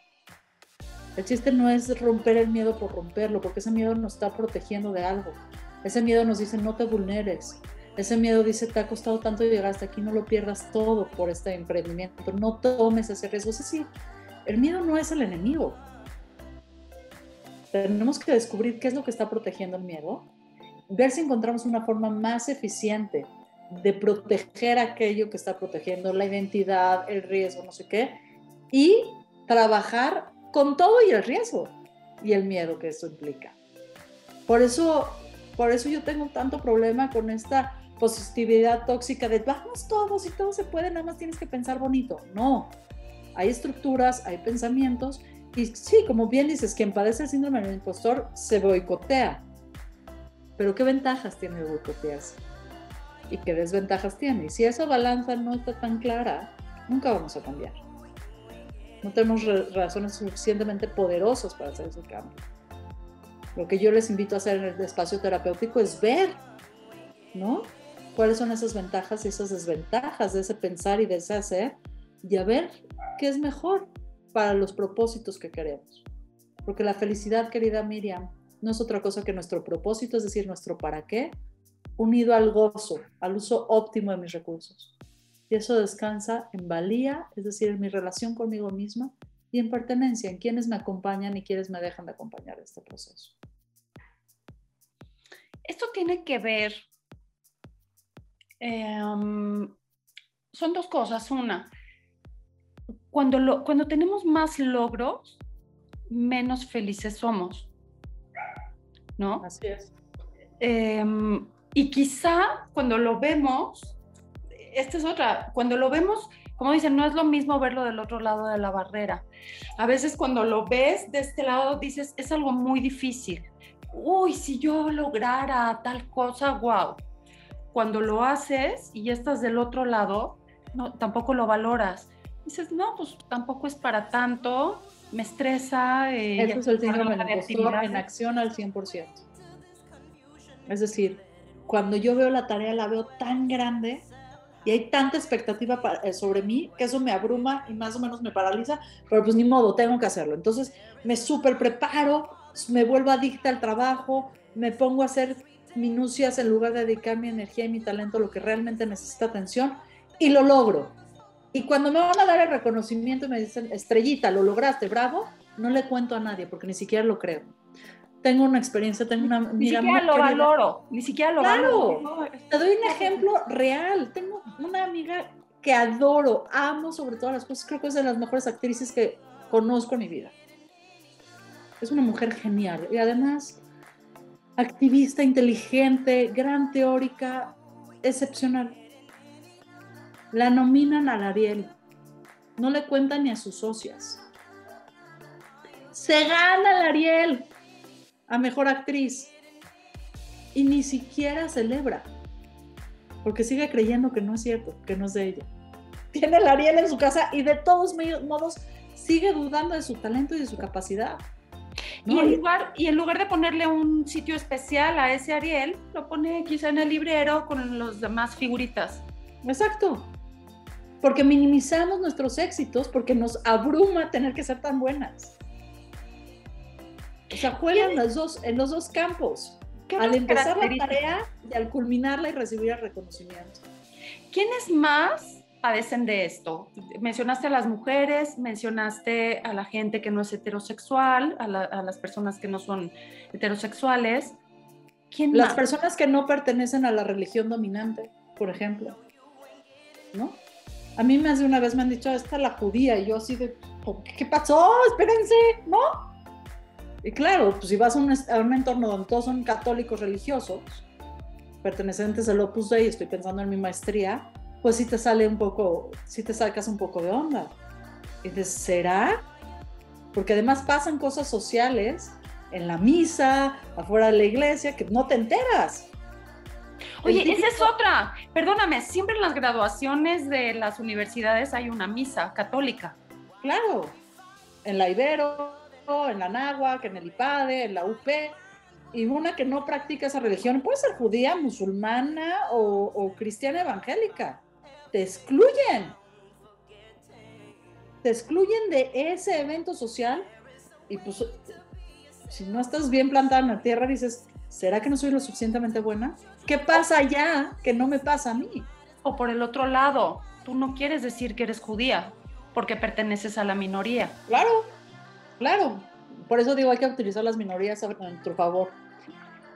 Speaker 2: El chiste no es romper el miedo por romperlo, porque ese miedo nos está protegiendo de algo. Ese miedo nos dice no te vulneres, ese miedo dice, te ha costado tanto llegar hasta aquí, no lo pierdas todo por este emprendimiento, no tomes ese riesgo. Es decir, el miedo no es el enemigo. Tenemos que descubrir qué es lo que está protegiendo el miedo, ver si encontramos una forma más eficiente de proteger aquello que está protegiendo, la identidad, el riesgo, no sé qué, y trabajar con todo y el riesgo y el miedo que eso implica. Por eso, por eso yo tengo tanto problema con esta positividad tóxica de vamos todos y todo se puede, nada más tienes que pensar bonito. No, hay estructuras, hay pensamientos y sí, como bien dices, quien padece el síndrome del impostor se boicotea. Pero ¿qué ventajas tiene el boicotearse? ¿Y qué desventajas tiene? Y si esa balanza no está tan clara, nunca vamos a cambiar. No tenemos razones suficientemente poderosas para hacer ese cambio. Lo que yo les invito a hacer en el espacio terapéutico es ver, ¿no? cuáles son esas ventajas y esas desventajas de ese pensar y de ese hacer y a ver qué es mejor para los propósitos que queremos. Porque la felicidad, querida Miriam, no es otra cosa que nuestro propósito, es decir, nuestro para qué, unido al gozo, al uso óptimo de mis recursos. Y eso descansa en valía, es decir, en mi relación conmigo misma y en pertenencia, en quienes me acompañan y quienes me dejan de acompañar este proceso.
Speaker 1: Esto tiene que ver Em, son dos cosas. Una, cuando, lo, cuando tenemos más logros, menos felices somos. ¿No?
Speaker 2: Así es.
Speaker 1: Em, y quizá cuando lo vemos, esta es otra, cuando lo vemos, como dicen, no es lo mismo verlo del otro lado de la barrera. A veces cuando lo ves de este lado dices, es algo muy difícil. Uy, si yo lograra tal cosa, wow. Cuando lo haces y ya estás del otro lado, no, tampoco lo valoras. Dices, no, pues tampoco es para tanto, me estresa.
Speaker 2: Eh, Eso es el síndrome en acción al 100%. Es decir, cuando yo veo la tarea la veo tan grande y hay tanta expectativa eh, sobre mí que eso me abruma y más o menos me paraliza, pero pues ni modo, tengo que hacerlo. Entonces me súper preparo, me vuelvo adicta al trabajo, me pongo a hacer minucias en lugar de dedicar mi energía y mi talento a lo que realmente necesita atención y lo logro. Y cuando me van a dar el reconocimiento y me dicen, estrellita, lo lograste, bravo, no le cuento a nadie porque ni siquiera lo creo tengo una experiencia, tengo una
Speaker 1: Ni siquiera lo valoro, ni siquiera lo
Speaker 2: valoro. Te doy un ejemplo real. Tengo una amiga que adoro, amo sobre todas las cosas, creo que es de las mejores actrices que conozco en mi vida. Es una mujer genial y además activista, inteligente, gran teórica, excepcional. La nominan al Ariel. No le cuentan ni a sus socias. Se gana el Ariel a mejor actriz y ni siquiera celebra, porque sigue creyendo que no es cierto, que no es de ella. Tiene el Ariel en su casa y de todos modos sigue dudando de su talento y de su capacidad.
Speaker 1: Y, en lugar, y en lugar de ponerle un sitio especial a ese Ariel, lo pone quizá en el librero con los demás figuritas.
Speaker 2: Exacto. Porque minimizamos nuestros éxitos porque nos abruma tener que ser tan buenas. O sea, juegan los dos, en los dos campos. Al empezar la tarea y al culminarla y recibir el reconocimiento.
Speaker 1: ¿Quiénes más padecen de esto? Mencionaste a las mujeres, mencionaste a la gente que no es heterosexual, a, las personas que no son heterosexuales.
Speaker 2: ¿Quién las personas que no pertenecen a la religión dominante, por ejemplo. ¿No? A mí más de una vez me han dicho, esta es la judía, y yo así de, ¿qué pasó? Espérense, ¿no? Y claro, pues si vas a un, entorno donde todos son católicos religiosos, pertenecientes al Opus Dei, estoy pensando en mi maestría, pues sí te sale un poco, sí te sacas un poco de onda. Y dices, ¿será? Porque además pasan cosas sociales en la misa, afuera de la iglesia, que no te enteras.
Speaker 1: Oye, esa es otra. Perdóname, siempre en las graduaciones de las universidades hay una misa católica.
Speaker 2: Claro, en la Ibero, en la Náhuac, en el IPADE, en la UP, y una que no practica esa religión, puede ser judía, musulmana o, cristiana evangélica. Te excluyen. Te excluyen de ese evento social y pues si no estás bien plantada en la tierra dices, ¿será que no soy lo suficientemente buena? ¿Qué pasa allá que no me pasa a mí?
Speaker 1: O por el otro lado, tú no quieres decir que eres judía porque perteneces a la minoría.
Speaker 2: Claro, Claro, por eso digo, hay que utilizar las minorías a nuestro favor.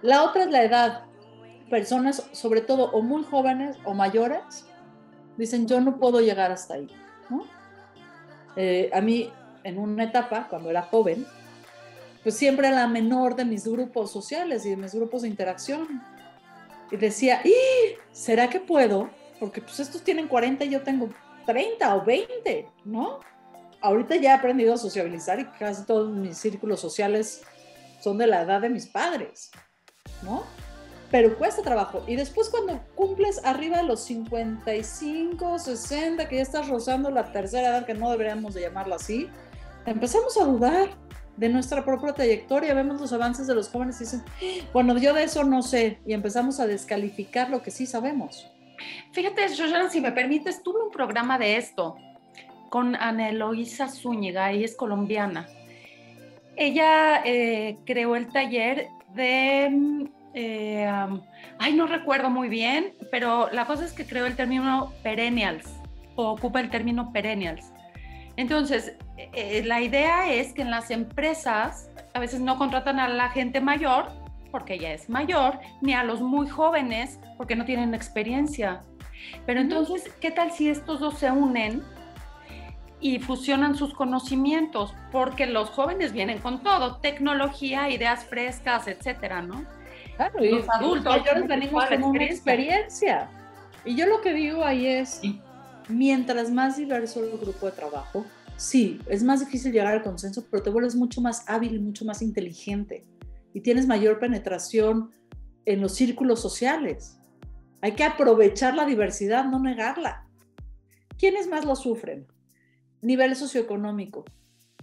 Speaker 2: La otra es la edad. Personas, sobre todo, o muy jóvenes o mayores, dicen, yo no puedo llegar hasta ahí. Eh, a mí, en una etapa, cuando era joven, pues siempre era la menor de mis grupos sociales y de mis grupos de interacción. Y decía, ¿y será que puedo? Porque pues estos tienen 40 y yo tengo 30 o 20, ¿no? ahorita ya he aprendido a sociabilizar y casi todos mis círculos sociales son de la edad de mis padres, ¿no? Pero cuesta trabajo. Y después cuando cumples arriba de los 55, 60, que ya estás rozando la tercera edad, que no deberíamos de llamarla así, empezamos a dudar de nuestra propia trayectoria, vemos los avances de los jóvenes y dicen, bueno, yo de eso no sé, y empezamos a descalificar lo que sí sabemos.
Speaker 1: Fíjate, Shoshana, si me permites, tuve un programa de esto, con Ana Eloisa Zúñiga, ella es colombiana. Ella eh, creó el taller de, eh, ay, no recuerdo muy bien, pero la cosa es que creó el término perennials, o ocupa el término perennials. Entonces, eh, la idea es que en las empresas a veces no contratan a la gente mayor, porque ella es mayor, ni a los muy jóvenes, porque no tienen experiencia. Pero entonces, ¿qué tal si estos dos se unen y fusionan sus conocimientos? Porque los jóvenes vienen con todo, tecnología, ideas frescas, etcétera, ¿no?
Speaker 2: Claro, y los adultos mayores venimos con una experiencia. Y yo lo que digo ahí es, mientras más diverso el grupo de trabajo, sí, es más difícil llegar al consenso, pero te vuelves mucho más hábil y mucho más inteligente y tienes mayor penetración en los círculos sociales. Hay que aprovechar la diversidad, no negarla. ¿Quiénes más lo sufren? Nivel socioeconómico,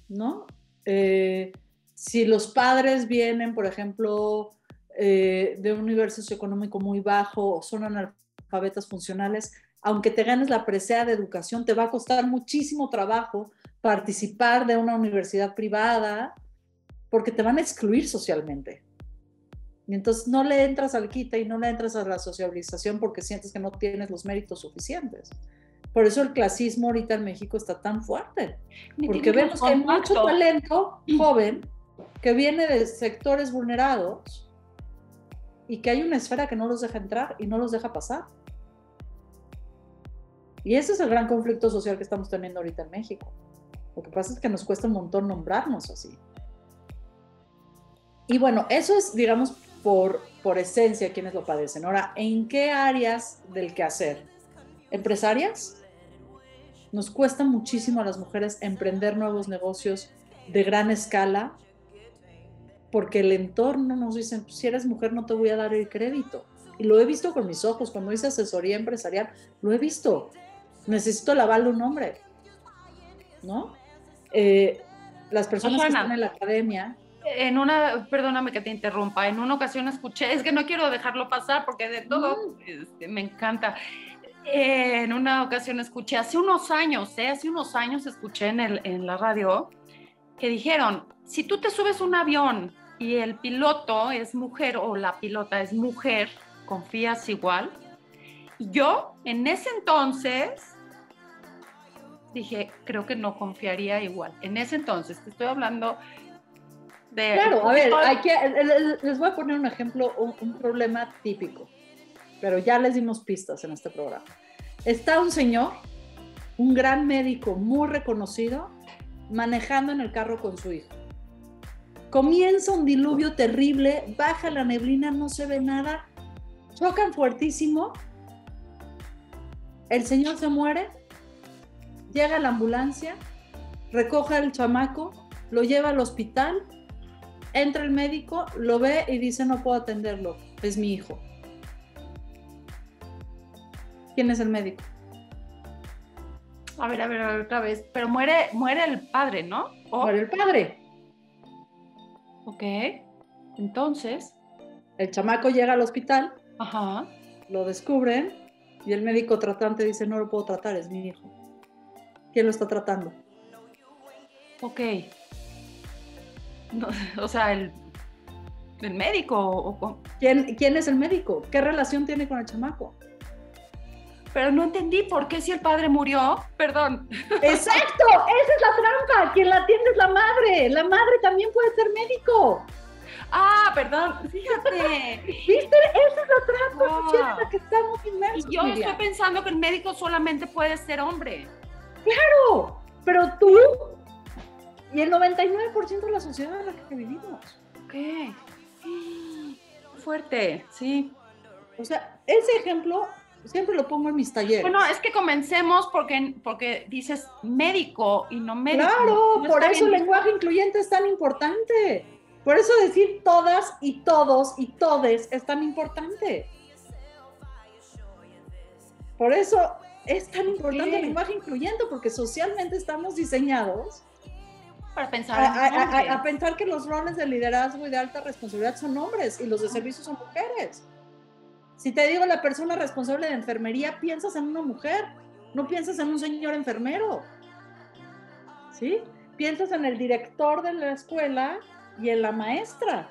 Speaker 2: ¿no? Eh, si los padres vienen, por ejemplo, eh, de un nivel socioeconómico muy bajo o son analfabetas funcionales, aunque te ganes la presea de educación, te va a costar muchísimo trabajo participar de una universidad privada porque te van a excluir socialmente. Y entonces no le entras al quita y no le entras a la socialización porque sientes que no tienes los méritos suficientes. Por eso el clasismo ahorita en México está tan fuerte. Porque vemos que hay mucho talento joven que viene de sectores vulnerados y que hay una esfera que no los deja entrar y no los deja pasar. Y ese es el gran conflicto social que estamos teniendo ahorita en México. Lo que pasa es que nos cuesta un montón nombrarnos así. Y bueno, eso es, digamos, por, por esencia quienes lo padecen. Ahora, ¿en qué áreas del quehacer? ¿Empresarias? Nos cuesta muchísimo a las mujeres emprender nuevos negocios de gran escala porque el entorno nos dice, si eres mujer no te voy a dar el crédito. Y lo he visto con mis ojos, cuando hice asesoría empresarial, lo he visto. Necesito lavarle un hombre, ¿no? Eh, las personas que están en la academia
Speaker 1: en una, perdóname que te interrumpa, en una ocasión escuché, es que no quiero dejarlo pasar porque de todo este, me encanta. Eh, en una ocasión escuché, hace unos años, eh, hace unos años escuché en, el, en la radio que dijeron, si tú te subes un avión y el piloto es mujer o la pilota es mujer, confías igual. Y yo en ese entonces dije, creo que no confiaría igual. En ese entonces, te estoy hablando
Speaker 2: Claro, a ver, les voy a poner un ejemplo, un, problema típico, pero ya les dimos pistas en este programa. Está un señor, un gran médico muy reconocido, manejando en el carro con su hijo. Comienza un diluvio terrible, baja la neblina, no se ve nada, chocan fuertísimo, el señor se muere, llega la ambulancia, recoge al chamaco, lo lleva al hospital entra el médico, lo ve y dice no puedo atenderlo, es mi hijo. ¿Quién es el médico?
Speaker 1: A ver, a ver, otra vez. Pero muere, muere el padre, ¿no?
Speaker 2: Muere el padre.
Speaker 1: Ok. Entonces.
Speaker 2: El chamaco llega al hospital.
Speaker 1: Ajá.
Speaker 2: Lo descubren y el médico tratante dice no lo puedo tratar, es mi hijo. ¿Quién lo está tratando?
Speaker 1: Ok. o sea, el, el médico. O,
Speaker 2: ¿Quién, ¿Quién es el médico? ¿Qué relación tiene con el chamaco?
Speaker 1: Pero no entendí por qué si el padre murió, perdón.
Speaker 2: Exacto, esa es la trampa. Quien la atiende es la madre. La madre también puede ser médico.
Speaker 1: Ah, perdón, fíjate.
Speaker 2: ¿Viste? Esa es la trampa en la que estamos inmersos.
Speaker 1: Y yo estoy pensando que el médico solamente puede ser hombre.
Speaker 2: Claro, pero tú y el 99% de la sociedad en la que vivimos.
Speaker 1: Ok. Fuerte, sí.
Speaker 2: O sea, ese ejemplo siempre lo pongo en mis talleres.
Speaker 1: Bueno, es que comencemos porque, porque dices médico y no médico.
Speaker 2: Claro, por eso el lenguaje incluyente es tan importante. Por eso decir todas y todos y todes es tan importante. Por eso es tan importante el lenguaje incluyente, porque socialmente estamos diseñados
Speaker 1: para pensar
Speaker 2: a, pensar que los roles de liderazgo y de alta responsabilidad son hombres y los de servicio son mujeres. Si te digo la persona responsable de enfermería, piensas en una mujer, no piensas en un señor enfermero. ¿Sí? Piensas en el director de la escuela y en la maestra.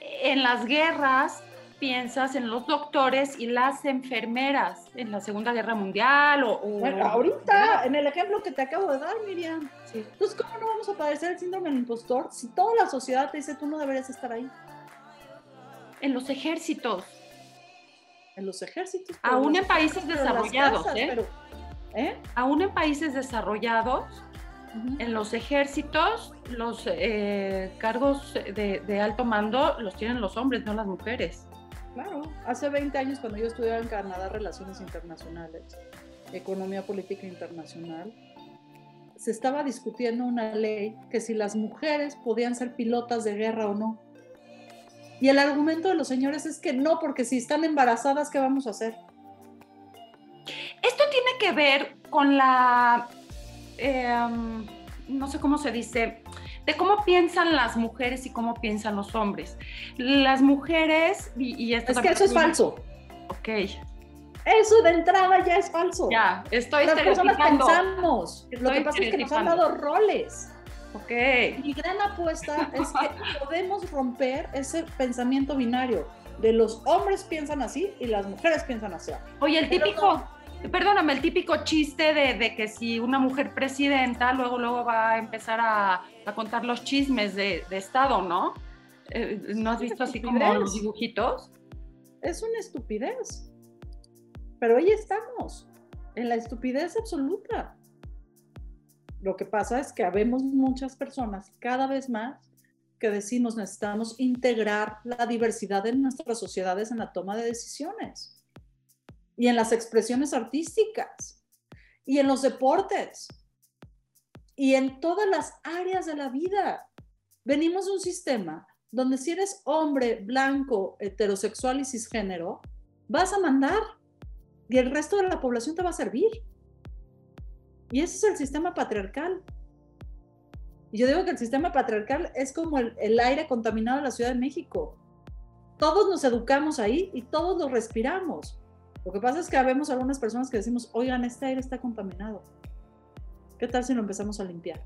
Speaker 1: En las guerras piensas en los doctores y las enfermeras en la Segunda Guerra Mundial o...
Speaker 2: bueno, ahorita, en el ejemplo que te acabo de dar, Miriam. Entonces, ¿cómo no vamos a padecer el síndrome del impostor si toda la sociedad te dice tú no deberías estar ahí?
Speaker 1: En los ejércitos.
Speaker 2: en los ejércitos.
Speaker 1: Aún en países desarrollados, ¿eh? ¿eh? Aún en países desarrollados, en los ejércitos, los eh, cargos de, alto mando los tienen los hombres, no las mujeres.
Speaker 2: Claro, hace 20 años cuando yo estudiaba en Canadá Relaciones Internacionales, Economía Política Internacional, se estaba discutiendo una ley que si las mujeres podían ser pilotas de guerra o no. Y el argumento de los señores es que no, porque si están embarazadas, ¿qué vamos a hacer?
Speaker 1: Esto tiene que ver con la, em, no sé cómo se dice, de cómo piensan las mujeres y cómo piensan los hombres. Las mujeres, y,
Speaker 2: esto es que eso es falso.
Speaker 1: Ok.
Speaker 2: Eso de entrada ya es falso.
Speaker 1: Ya, estoy
Speaker 2: Las personas pensamos. Lo que pasa es que nos han dado roles.
Speaker 1: Ok.
Speaker 2: Mi gran apuesta es que podemos romper ese pensamiento binario de los hombres piensan así y las mujeres piensan así.
Speaker 1: Oye, el típico, perdóname, el típico chiste de, que si una mujer presidenta luego, luego va a empezar a, contar los chismes de, Estado, ¿no? Eh, ¿No has visto así como los dibujitos?
Speaker 2: Es una estupidez. Pero ahí estamos, en la estupidez absoluta. Lo que pasa es que habemos muchas personas cada vez más que decimos necesitamos integrar la diversidad de nuestras sociedades en la toma de decisiones y en las expresiones artísticas y en los deportes y en todas las áreas de la vida. Venimos de un sistema donde si eres hombre, blanco, heterosexual y cisgénero, vas a mandar y el resto de la población te va a servir. Y ese es el sistema patriarcal. Yo digo que el sistema patriarcal es como el, aire contaminado de la Ciudad de México. Todos nos educamos ahí y todos lo respiramos. Lo que pasa es que habemos algunas personas que decimos, oigan, este aire está contaminado. ¿Qué tal si lo empezamos a limpiar?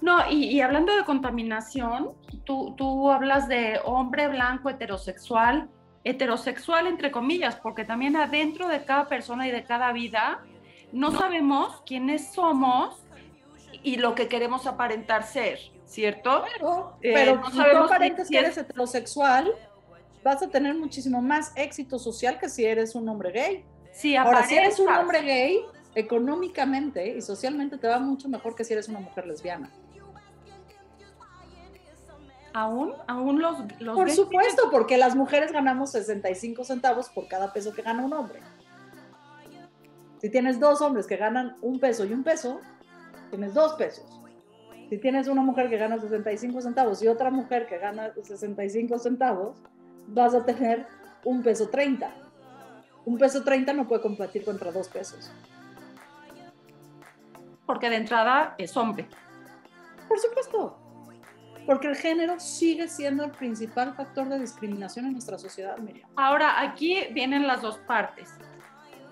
Speaker 1: No, y, hablando de contaminación, tú, tú hablas de hombre blanco heterosexual, heterosexual entre comillas, porque también adentro de cada persona y de cada vida no sabemos quiénes somos y lo que queremos aparentar ser, ¿cierto?
Speaker 2: Claro, eh, pero no si tú aparentes que eres heterosexual, vas a tener muchísimo más éxito social que si eres un hombre gay.
Speaker 1: Sí,
Speaker 2: Ahora, si eres un hombre gay, económicamente y socialmente te va mucho mejor que si eres una mujer lesbiana.
Speaker 1: Aún, aún los, los
Speaker 2: Por supuesto, porque las mujeres ganamos 65 centavos por cada peso que gana un hombre. Si tienes dos hombres que ganan un peso y un peso, tienes dos pesos. Si tienes una mujer que gana 65 centavos y otra mujer que gana 65 centavos, vas a tener un peso 30. Un peso 30 no puede competir contra dos pesos.
Speaker 1: Porque de entrada es hombre.
Speaker 2: Por supuesto. Porque el género sigue siendo el principal factor de discriminación en nuestra sociedad, Miriam.
Speaker 1: Ahora, aquí vienen las dos partes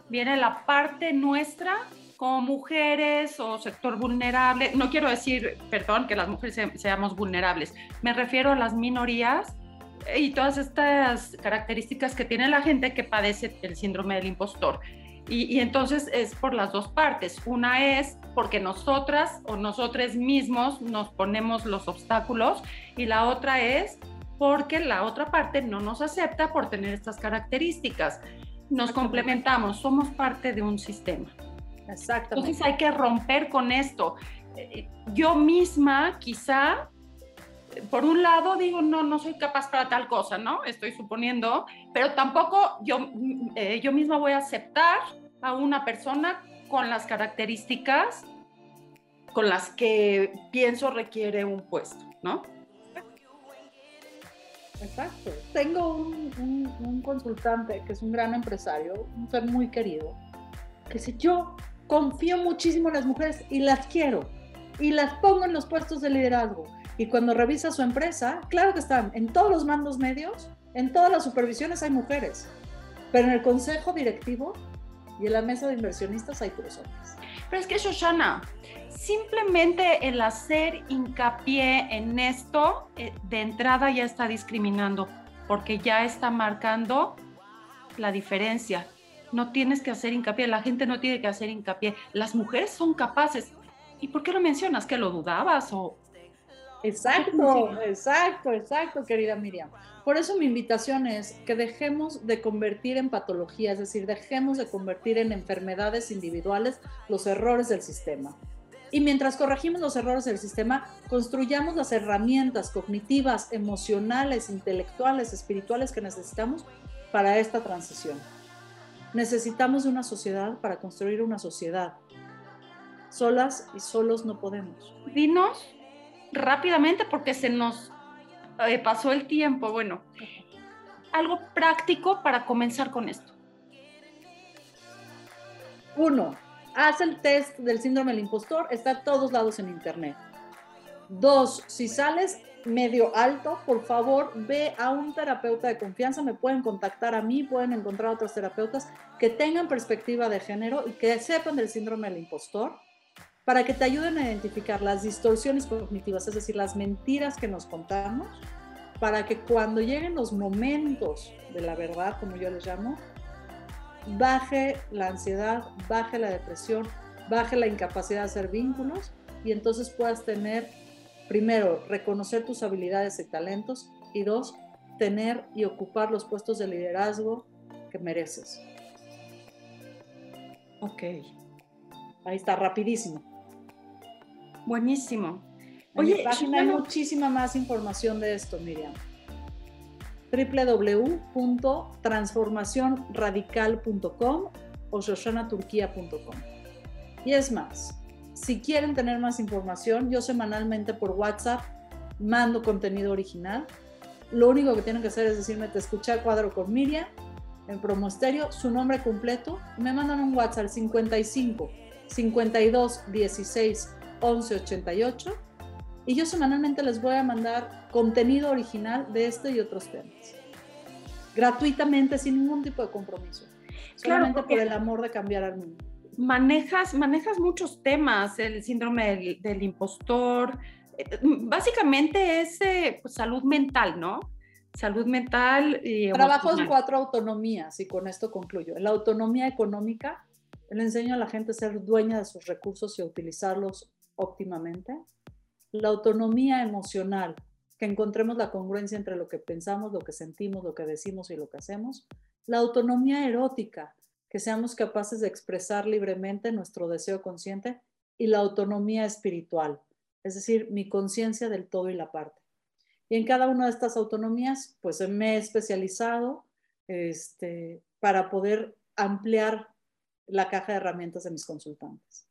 Speaker 1: viene la parte nuestra como mujeres o sector vulnerable. No quiero decir, perdón, que las mujeres seamos vulnerables. Me refiero a las minorías y todas estas características que tiene la gente que padece el síndrome del impostor. Y, entonces es por las dos partes. Una es porque nosotras o nosotros mismos nos ponemos los obstáculos y la otra es porque la otra parte no nos acepta por tener estas características nos complementamos, somos parte de un sistema.
Speaker 2: Exactamente.
Speaker 1: Entonces hay que romper con esto. Eh, yo misma, quizá, por un lado digo, no, no soy capaz para tal cosa, ¿no? Estoy suponiendo, pero tampoco yo, eh, yo misma voy a aceptar a una persona con las características con las que pienso requiere un puesto, ¿no?
Speaker 2: Exacto. Tengo un, consultante que es un gran empresario, un ser muy querido, que dice, yo confío muchísimo en las mujeres y las quiero y las pongo en los puestos de liderazgo. Y cuando revisa su empresa, claro que están en todos los mandos medios, en todas las supervisiones hay mujeres, pero en el consejo directivo y en la mesa de inversionistas hay personas.
Speaker 1: Pero es que, Shoshana, simplemente el hacer hincapié en esto eh, de entrada ya está discriminando, porque ya está marcando la diferencia. No tienes que hacer hincapié, la gente no tiene que hacer hincapié. Las mujeres son capaces. ¿Y por qué lo mencionas? ¿Que lo dudabas o...?
Speaker 2: Exacto, exacto, exacto, querida Miriam. Por eso mi invitación es que dejemos de convertir en patología, es decir, dejemos de convertir en enfermedades individuales los errores del sistema. Y mientras corregimos los errores del sistema, construyamos las herramientas cognitivas, emocionales, intelectuales, espirituales que necesitamos para esta transición. Necesitamos una sociedad para construir una sociedad. Solas y solos no podemos.
Speaker 1: Dinos rápidamente porque se nos eh, pasó el tiempo. Bueno, algo práctico para comenzar con esto.
Speaker 2: Uno, haz el test del síndrome del impostor, está a todos lados en internet. Dos, si sales medio alto, por favor, ve a un terapeuta de confianza, me pueden contactar a mí, pueden encontrar otros terapeutas que tengan perspectiva de género y que sepan del síndrome del impostor para que te ayuden a identificar las distorsiones cognitivas, es decir, las mentiras que nos contamos, para que cuando lleguen los momentos de la verdad, como yo les llamo, baje la ansiedad, baje la depresión, baje la incapacidad de hacer vínculos y entonces puedas tener, primero, reconocer tus habilidades y talentos y dos, tener y ocupar los puestos de liderazgo que mereces.
Speaker 1: Ok.
Speaker 2: Ahí está, rapidísimo.
Speaker 1: Buenísimo.
Speaker 2: Oye, página hay muchísima más información de esto, Miriam. www.transformacionradical.com o shoshanaturquía.com. Y es más, si quieren tener más información, yo semanalmente por WhatsApp mando contenido original. Lo único que tienen que hacer es decirme, te escuché a cuadro con Miriam en Promosterio, su nombre completo, me mandan un WhatsApp al 55 52 16 1188 y yo semanalmente les voy a mandar contenido original de este y otros temas. Gratuitamente, sin ningún tipo de compromiso. Solamente por el amor de cambiar al mundo.
Speaker 1: Manejas, manejas muchos temas, el síndrome del, impostor. Eh, básicamente es eh, pues, salud mental, ¿no? Salud mental y
Speaker 2: Trabajo en cuatro autonomías y con esto concluyo. La autonomía económica, le enseño a la gente a ser dueña de sus recursos y a utilizarlos óptimamente. La autonomía emocional, que encontremos la congruencia entre lo que pensamos, lo que sentimos, lo que decimos y lo que hacemos. La autonomía erótica, que seamos capaces de expresar libremente nuestro deseo consciente. Y la autonomía espiritual, es decir, mi conciencia del todo y la parte. Y en cada una de estas autonomías, pues me he especializado este, para poder ampliar la caja de herramientas de mis consultantes.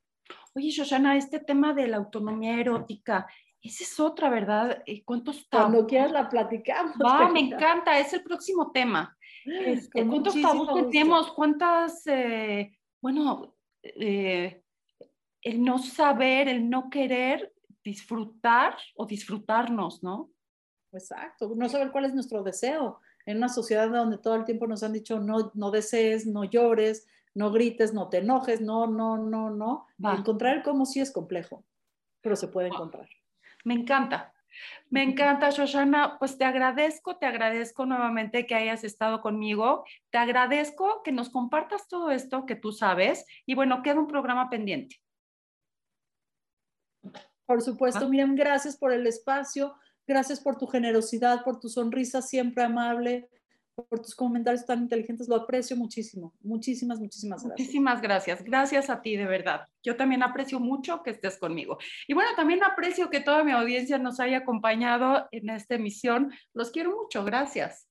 Speaker 1: Oye, Shoshana, este tema de la autonomía erótica, esa es otra, ¿verdad? Eh, ¿Cuántos
Speaker 2: tabús? Cuando quieras la platicamos.
Speaker 1: Va, me encanta, es el próximo tema. Este, ¿Cuántos tabús tenemos? ¿Cuántas, eh, bueno, eh, el no saber, el no querer disfrutar o disfrutarnos, ¿no?
Speaker 2: Exacto, no saber cuál es nuestro deseo. En una sociedad donde todo el tiempo nos han dicho no, no desees, no llores, no grites, no te enojes, no, no, no, no. Encontrar el cómo sí es complejo, pero se puede encontrar.
Speaker 1: Me encanta. Me encanta, Shoshana. Pues te agradezco, te agradezco nuevamente que hayas estado conmigo. Te agradezco que nos compartas todo esto que tú sabes. Y bueno, queda un programa pendiente.
Speaker 2: Por supuesto, ah. Miriam, gracias por el espacio. Gracias por tu generosidad, por tu sonrisa siempre amable, por tus comentarios tan inteligentes, lo aprecio muchísimo. Muchísimas, muchísimas
Speaker 1: gracias. Muchísimas gracias. Gracias a ti, de verdad. Yo también aprecio mucho que estés conmigo. Y bueno, también aprecio que toda mi audiencia nos haya acompañado en esta emisión. Los quiero mucho. Gracias.